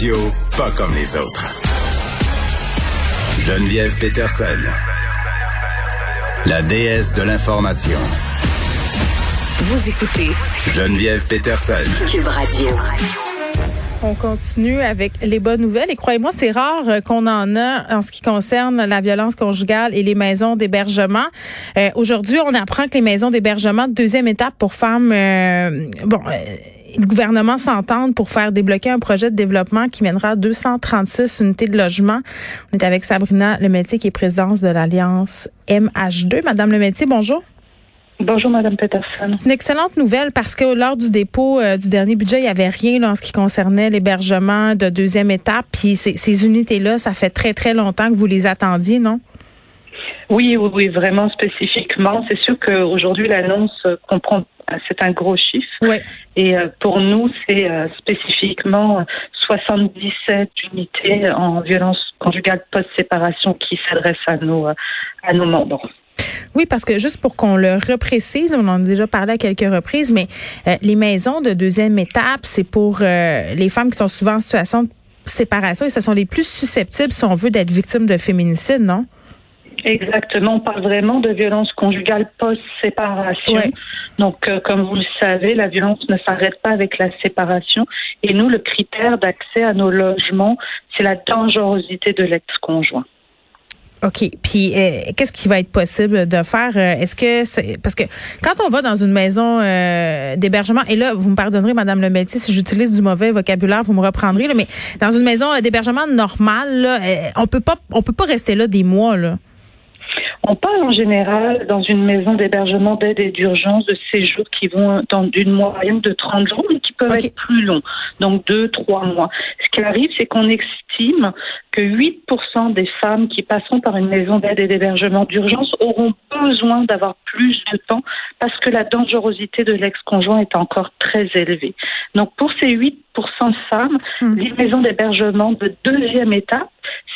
Radio, pas comme les autres. Geneviève Peterson. La déesse de l'information. Vous écoutez Geneviève Peterson. Cube Radio. On continue avec les bonnes nouvelles et croyez-moi, c'est rare euh, qu'on en a en ce qui concerne la violence conjugale et les maisons d'hébergement. Euh, Aujourd'hui, on apprend que les maisons d'hébergement, deuxième étape pour femmes, euh, bon, euh, le gouvernement s'entend pour faire débloquer un projet de développement qui mènera 236 unités de logement. On est avec Sabrina Lemétier qui est présidente de l'Alliance MH2. Madame Lemétier, bonjour. Bonjour, Madame Peterson. C'est une excellente nouvelle parce que lors du dépôt euh, du dernier budget, il n'y avait rien là, en ce qui concernait l'hébergement de deuxième étape. Puis ces, ces unités-là, ça fait très, très longtemps que vous les attendiez, non? Oui, oui, oui, vraiment spécifiquement. C'est sûr qu'aujourd'hui, l'annonce comprend, c'est un gros chiffre. Oui. Et euh, pour nous, c'est euh, spécifiquement 77 unités en violence conjugale post-séparation qui s'adressent à nos, à nos membres. Oui, parce que juste pour qu'on le reprécise, on en a déjà parlé à quelques reprises, mais euh, les maisons de deuxième étape, c'est pour euh, les femmes qui sont souvent en situation de séparation et ce sont les plus susceptibles, si on veut, d'être victimes de féminicide, non? Exactement, on parle vraiment de violence conjugale post-séparation. Ouais. Donc, euh, comme vous le savez, la violence ne s'arrête pas avec la séparation. Et nous, le critère d'accès à nos logements, c'est la dangerosité de l'ex-conjoint. OK. Puis euh, qu'est-ce qui va être possible de faire? Euh, Est-ce que c'est parce que quand on va dans une maison euh, d'hébergement, et là, vous me pardonnerez, Madame le métier, si j'utilise du mauvais vocabulaire, vous me reprendrez, là, mais dans une maison d'hébergement normale, là, on peut pas on peut pas rester là des mois, là. On parle en général dans une maison d'hébergement d'aide et d'urgence de séjours qui vont dans d'une moyenne de 30 jours, mais qui peuvent être plus longs, donc deux, trois mois. Ce qui arrive, c'est qu'on estime que 8% des femmes qui passeront par une maison d'aide et d'hébergement d'urgence auront besoin d'avoir plus de temps parce que la dangerosité de l'ex-conjoint est encore très élevée. Donc pour ces 8% de femmes, Hmm. les maisons d'hébergement de deuxième étape,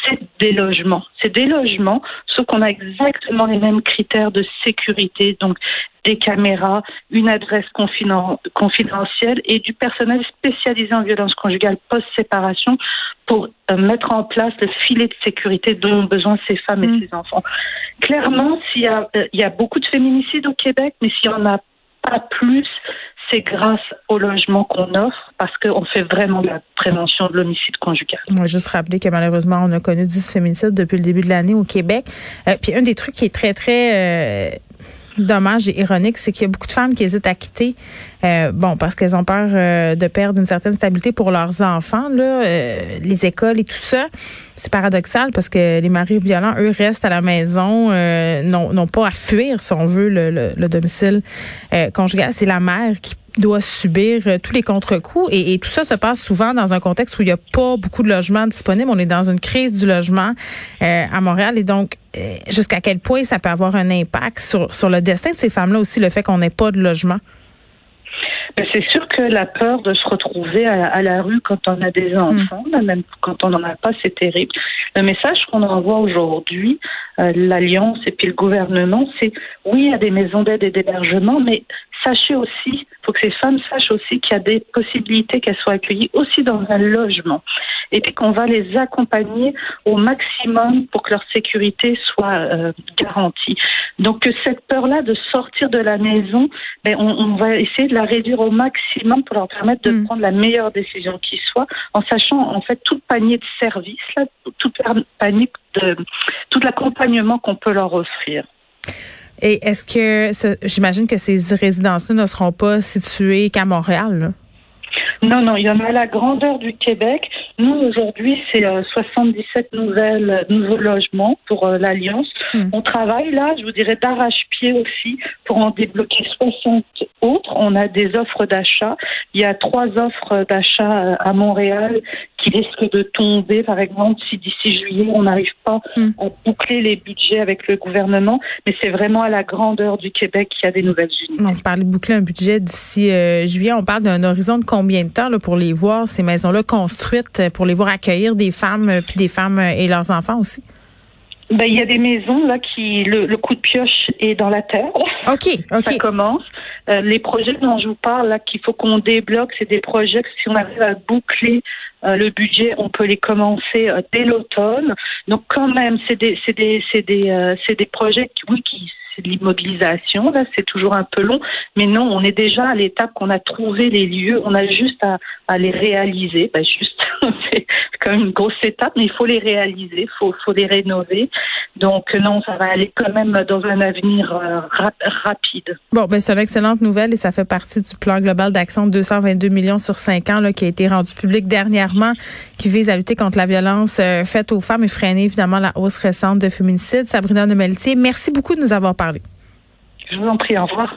c'est des logements. C'est des logements, sauf qu'on a exactement les mêmes critères de sécurité, donc des caméras, une adresse confiden- confidentielle et du personnel spécialisé en violence conjugale post-séparation pour euh, mettre en place le filet de sécurité dont ont besoin ces femmes Mm. et ces enfants. Clairement, s'il y a, euh, il y a beaucoup de féminicides au Québec, mais s'il n'y en a pas plus, c'est grâce au logement qu'on offre parce qu'on fait vraiment la prévention de l'homicide conjugal. On va juste rappeler que malheureusement, on a connu 10 féminicides depuis le début de l'année au Québec. Euh, puis un des trucs qui est très, très euh, dommage et ironique, c'est qu'il y a beaucoup de femmes qui hésitent à quitter, euh, bon, parce qu'elles ont peur euh, de perdre une certaine stabilité pour leurs enfants, là, euh, les écoles et tout ça. C'est paradoxal parce que les maris violents, eux, restent à la maison, euh, n'ont n'ont pas à fuir, si on veut, le, le, le domicile euh, conjugal. C'est la mère qui doit subir euh, tous les contre-coups et, tout ça se passe souvent dans un contexte où il n'y a pas beaucoup de logements disponibles. On est dans une crise du logement euh, à Montréal et donc euh, jusqu'à quel point ça peut avoir un impact sur, sur le destin de ces femmes-là aussi, le fait qu'on n'ait pas de logement? C'est sûr que la peur de se retrouver à, à la rue quand on a des enfants, là, même quand on n'en a pas, c'est terrible. Le message qu'on envoie aujourd'hui, euh, l'Alliance et puis le gouvernement, c'est oui, il y a des maisons d'aide et d'hébergement, mais sachez aussi, il faut que ces femmes sachent aussi qu'il y a des possibilités qu'elles soient accueillies aussi dans un logement. Et puis qu'on va les accompagner au maximum pour que leur sécurité soit euh, garantie. Donc que cette peur-là de sortir de la maison, ben, on, on va essayer de la réduire au maximum pour leur permettre de Mm. prendre la meilleure décision qui soit, en sachant en fait tout le panier de services, là, tout le panier de tout l'accompagnement qu'on peut leur offrir. Et est-ce que, j'imagine que ces résidences-là ne seront pas situées qu'à Montréal, là? Non, non, il y en a à la grandeur du Québec. Nous, aujourd'hui, c'est euh, 77 nouvelles, nouveaux logements pour euh, l'Alliance. Hmm. On travaille là, je vous dirais, d'arrache-pied aussi pour en débloquer 60 autres. On a des offres d'achat. Il y a trois offres d'achat euh, à Montréal qui risquent de tomber, par exemple, si d'ici juillet, on n'arrive pas Hmm. à boucler les budgets avec le gouvernement. Mais c'est vraiment à la grandeur du Québec qu'il y a des nouvelles unités. On parlait de boucler un budget d'ici euh, juillet. On parle d'un horizon de combien de temps là, pour les voir, ces maisons-là construites, euh, pour les voir accueillir des femmes, euh, puis des femmes et leurs enfants aussi? Ben, il y a des maisons là qui le, le coup de pioche est dans la terre. OK, Ça OK. commence. Euh, les projets dont je vous parle là qu'il faut qu'on débloque, c'est des projets que si on arrive à boucler le budget, on peut les commencer dès l'automne. Donc quand même, c'est des, c'est des, c'est des, c'est des projets qui, oui, qui c'est de l'immobilisation. Là, c'est toujours un peu long, mais non, on est déjà à l'étape qu'on a trouvé les lieux. On a juste à, à les réaliser. Ben, juste, c'est quand même une grosse étape, mais il faut les réaliser, faut, faut les rénover. Donc non, ça va aller quand même dans un avenir euh, rapide. Bon, ben c'est une excellente nouvelle et ça fait partie du plan global d'action de 222 millions sur 5 ans là, qui a été rendu public dernièrement, qui vise à lutter contre la violence euh, faite aux femmes et freiner évidemment la hausse récente de féminicide. Sabrina Nemeltier, merci beaucoup de nous avoir parlé. Je vous en prie, au revoir.